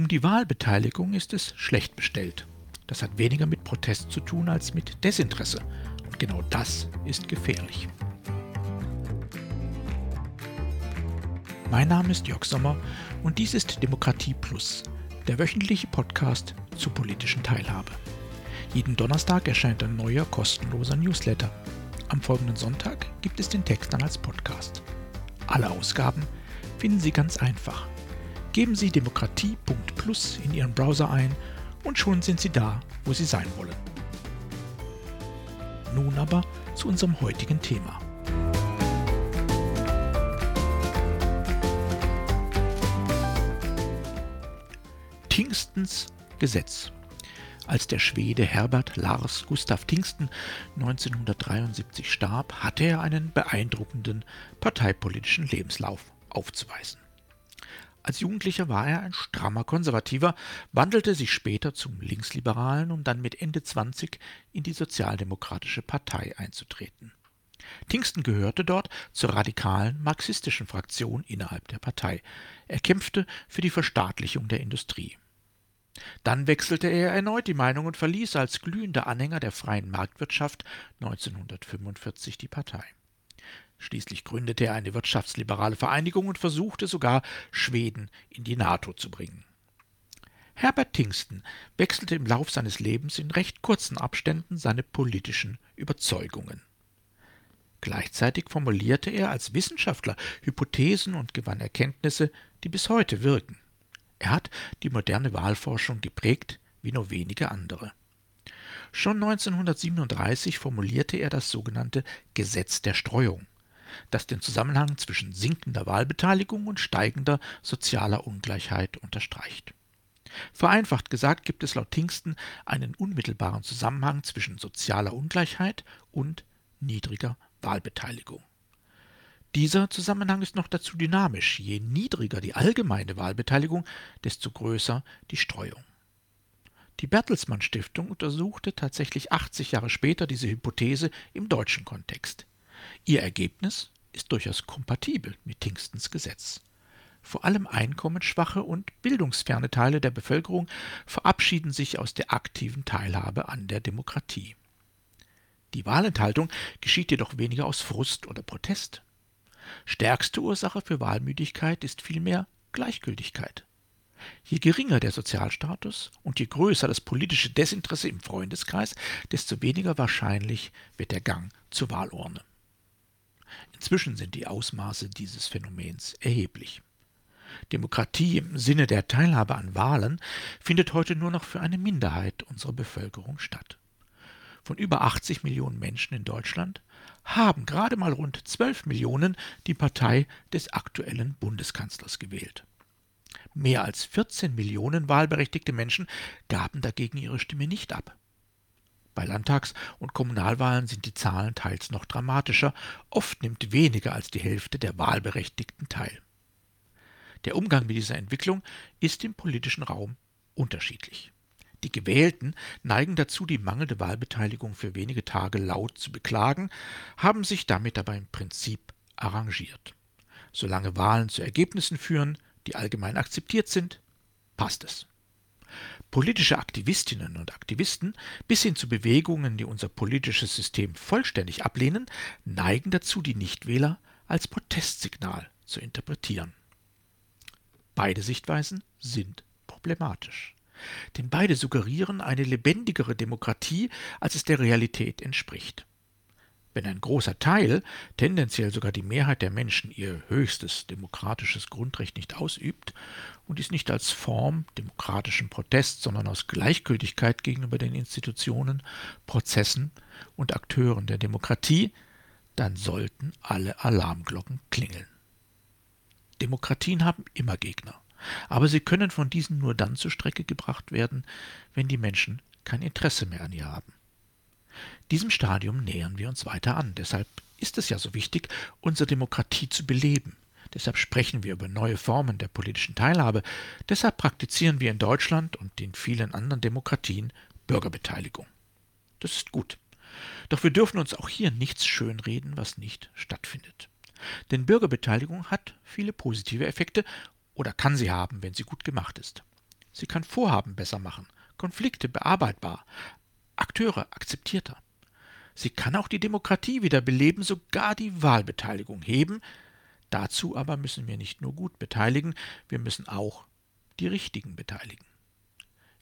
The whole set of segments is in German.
Um die Wahlbeteiligung ist es schlecht bestellt. Das hat weniger mit Protest zu tun als mit Desinteresse. Und genau das ist gefährlich. Mein Name ist Jörg Sommer und dies ist Demokratie Plus, der wöchentliche Podcast zur politischen Teilhabe. Jeden Donnerstag erscheint ein neuer kostenloser Newsletter. Am folgenden Sonntag gibt es den Text dann als Podcast. Alle Ausgaben finden Sie ganz einfach. Geben Sie demokratie.plus in Ihren Browser ein und schon sind Sie da, wo Sie sein wollen. Nun aber zu unserem heutigen Thema. Tingstens Gesetz. Als der Schwede Herbert Lars Gustav Tingsten 1973 starb, hatte er einen beeindruckenden parteipolitischen Lebenslauf aufzuweisen. Als Jugendlicher war er ein strammer Konservativer, wandelte sich später zum Linksliberalen, um dann mit Ende 20 in die Sozialdemokratische Partei einzutreten. Tingsten gehörte dort zur radikalen marxistischen Fraktion innerhalb der Partei. Er kämpfte für die Verstaatlichung der Industrie. Dann wechselte er erneut die Meinung und verließ als glühender Anhänger der freien Marktwirtschaft 1945 die Partei. Schließlich gründete er eine wirtschaftsliberale Vereinigung und versuchte sogar, Schweden in die NATO zu bringen. Herbert Tingsten wechselte im Lauf seines Lebens in recht kurzen Abständen seine politischen Überzeugungen. Gleichzeitig formulierte er als Wissenschaftler Hypothesen und gewann Erkenntnisse, die bis heute wirken. Er hat die moderne Wahlforschung geprägt wie nur wenige andere. Schon 1937 formulierte er das sogenannte Gesetz der Streuung das den Zusammenhang zwischen sinkender Wahlbeteiligung und steigender sozialer Ungleichheit unterstreicht. Vereinfacht gesagt gibt es laut Tingsten einen unmittelbaren Zusammenhang zwischen sozialer Ungleichheit und niedriger Wahlbeteiligung. Dieser Zusammenhang ist noch dazu dynamisch. Je niedriger die allgemeine Wahlbeteiligung, desto größer die Streuung. Die Bertelsmann Stiftung untersuchte tatsächlich 80 Jahre später diese Hypothese im deutschen Kontext. Ihr Ergebnis ist durchaus kompatibel mit Tingstens Gesetz. Vor allem einkommensschwache und bildungsferne Teile der Bevölkerung verabschieden sich aus der aktiven Teilhabe an der Demokratie. Die Wahlenthaltung geschieht jedoch weniger aus Frust oder Protest. Stärkste Ursache für Wahlmüdigkeit ist vielmehr Gleichgültigkeit. Je geringer der Sozialstatus und je größer das politische Desinteresse im Freundeskreis, desto weniger wahrscheinlich wird der Gang zur Wahlurne. Inzwischen sind die Ausmaße dieses Phänomens erheblich. Demokratie im Sinne der Teilhabe an Wahlen findet heute nur noch für eine Minderheit unserer Bevölkerung statt. Von über 80 Millionen Menschen in Deutschland haben gerade mal rund 12 Millionen die Partei des aktuellen Bundeskanzlers gewählt. Mehr als 14 Millionen wahlberechtigte Menschen gaben dagegen ihre Stimme nicht ab. Bei Landtags- und Kommunalwahlen sind die Zahlen teils noch dramatischer, oft nimmt weniger als die Hälfte der Wahlberechtigten teil. Der Umgang mit dieser Entwicklung ist im politischen Raum unterschiedlich. Die Gewählten neigen dazu, die mangelnde Wahlbeteiligung für wenige Tage laut zu beklagen, haben sich damit aber im Prinzip arrangiert. Solange Wahlen zu Ergebnissen führen, die allgemein akzeptiert sind, passt es. Politische Aktivistinnen und Aktivisten bis hin zu Bewegungen, die unser politisches System vollständig ablehnen, neigen dazu, die Nichtwähler als Protestsignal zu interpretieren. Beide Sichtweisen sind problematisch. Denn beide suggerieren eine lebendigere Demokratie, als es der Realität entspricht. Wenn ein großer Teil, tendenziell sogar die Mehrheit der Menschen, ihr höchstes demokratisches Grundrecht nicht ausübt und dies nicht als Form demokratischen Protests, sondern aus Gleichgültigkeit gegenüber den Institutionen, Prozessen und Akteuren der Demokratie, dann sollten alle Alarmglocken klingeln. Demokratien haben immer Gegner, aber sie können von diesen nur dann zur Strecke gebracht werden, wenn die Menschen kein Interesse mehr an ihr haben. Diesem Stadium nähern wir uns weiter an. Deshalb ist es ja so wichtig, unsere Demokratie zu beleben. Deshalb sprechen wir über neue Formen der politischen Teilhabe. Deshalb praktizieren wir in Deutschland und in vielen anderen Demokratien Bürgerbeteiligung. Das ist gut. Doch wir dürfen uns auch hier nichts schönreden, was nicht stattfindet. Denn Bürgerbeteiligung hat viele positive Effekte oder kann sie haben, wenn sie gut gemacht ist. Sie kann Vorhaben besser machen, Konflikte bearbeitbar, Akteure akzeptierter. Sie kann auch die Demokratie wieder beleben, sogar die Wahlbeteiligung heben. Dazu aber müssen wir nicht nur gut beteiligen, wir müssen auch die Richtigen beteiligen.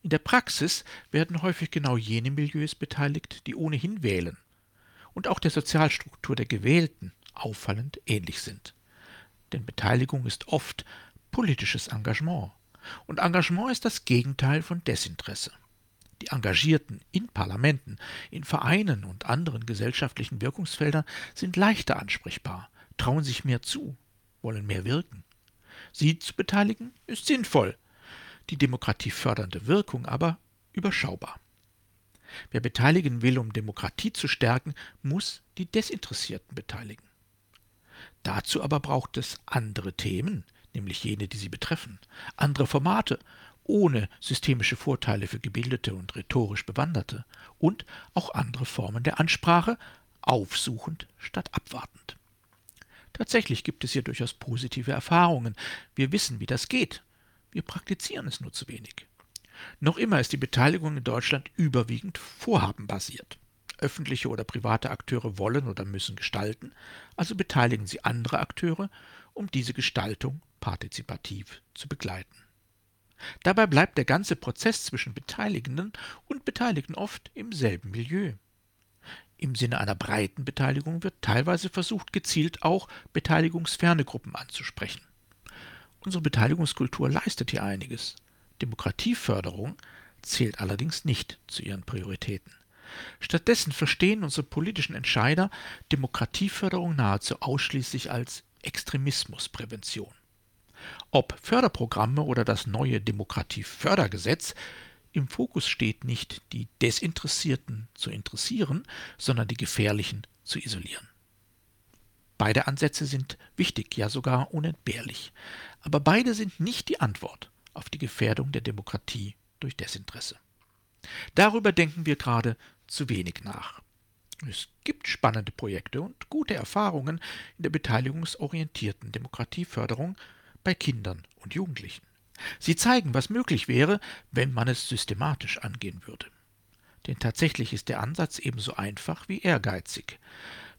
In der Praxis werden häufig genau jene Milieus beteiligt, die ohnehin wählen und auch der Sozialstruktur der Gewählten auffallend ähnlich sind. Denn Beteiligung ist oft politisches Engagement. Und Engagement ist das Gegenteil von Desinteresse. Die Engagierten in Parlamenten, in Vereinen und anderen gesellschaftlichen Wirkungsfeldern sind leichter ansprechbar, trauen sich mehr zu, wollen mehr wirken. Sie zu beteiligen ist sinnvoll, die demokratiefördernde Wirkung aber überschaubar. Wer beteiligen will, um Demokratie zu stärken, muss die Desinteressierten beteiligen. Dazu aber braucht es andere Themen, nämlich jene, die sie betreffen, andere Formate, ohne systemische Vorteile für gebildete und rhetorisch Bewanderte, und auch andere Formen der Ansprache, aufsuchend statt abwartend. Tatsächlich gibt es hier durchaus positive Erfahrungen. Wir wissen, wie das geht. Wir praktizieren es nur zu wenig. Noch immer ist die Beteiligung in Deutschland überwiegend vorhabenbasiert. Öffentliche oder private Akteure wollen oder müssen gestalten, also beteiligen sie andere Akteure, um diese Gestaltung partizipativ zu begleiten. Dabei bleibt der ganze Prozess zwischen Beteiligenden und Beteiligten oft im selben Milieu. Im Sinne einer breiten Beteiligung wird teilweise versucht, gezielt auch beteiligungsferne Gruppen anzusprechen. Unsere Beteiligungskultur leistet hier einiges. Demokratieförderung zählt allerdings nicht zu ihren Prioritäten. Stattdessen verstehen unsere politischen Entscheider Demokratieförderung nahezu ausschließlich als Extremismusprävention. Ob Förderprogramme oder das neue Demokratiefördergesetz, im Fokus steht nicht die Desinteressierten zu interessieren, sondern die Gefährlichen zu isolieren. Beide Ansätze sind wichtig, ja sogar unentbehrlich. Aber beide sind nicht die Antwort auf die Gefährdung der Demokratie durch Desinteresse. Darüber denken wir gerade zu wenig nach. Es gibt spannende Projekte und gute Erfahrungen in der beteiligungsorientierten Demokratieförderung bei Kindern und Jugendlichen. Sie zeigen, was möglich wäre, wenn man es systematisch angehen würde. Denn tatsächlich ist der Ansatz ebenso einfach wie ehrgeizig.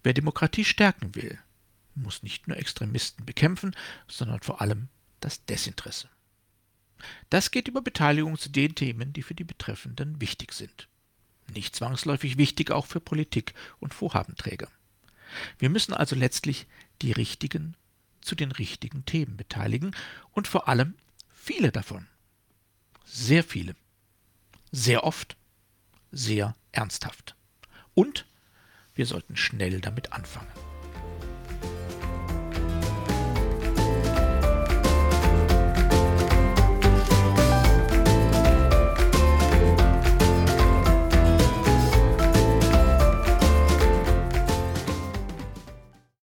Wer Demokratie stärken will, muss nicht nur Extremisten bekämpfen, sondern vor allem das Desinteresse. Das geht über Beteiligung zu den Themen, die für die Betreffenden wichtig sind. Nicht zwangsläufig wichtig auch für Politik und Vorhabenträger. Wir müssen also letztlich die Richtigen zu den richtigen Themen beteiligen und vor allem viele davon. Sehr viele. Sehr oft. Sehr ernsthaft. Und wir sollten schnell damit anfangen.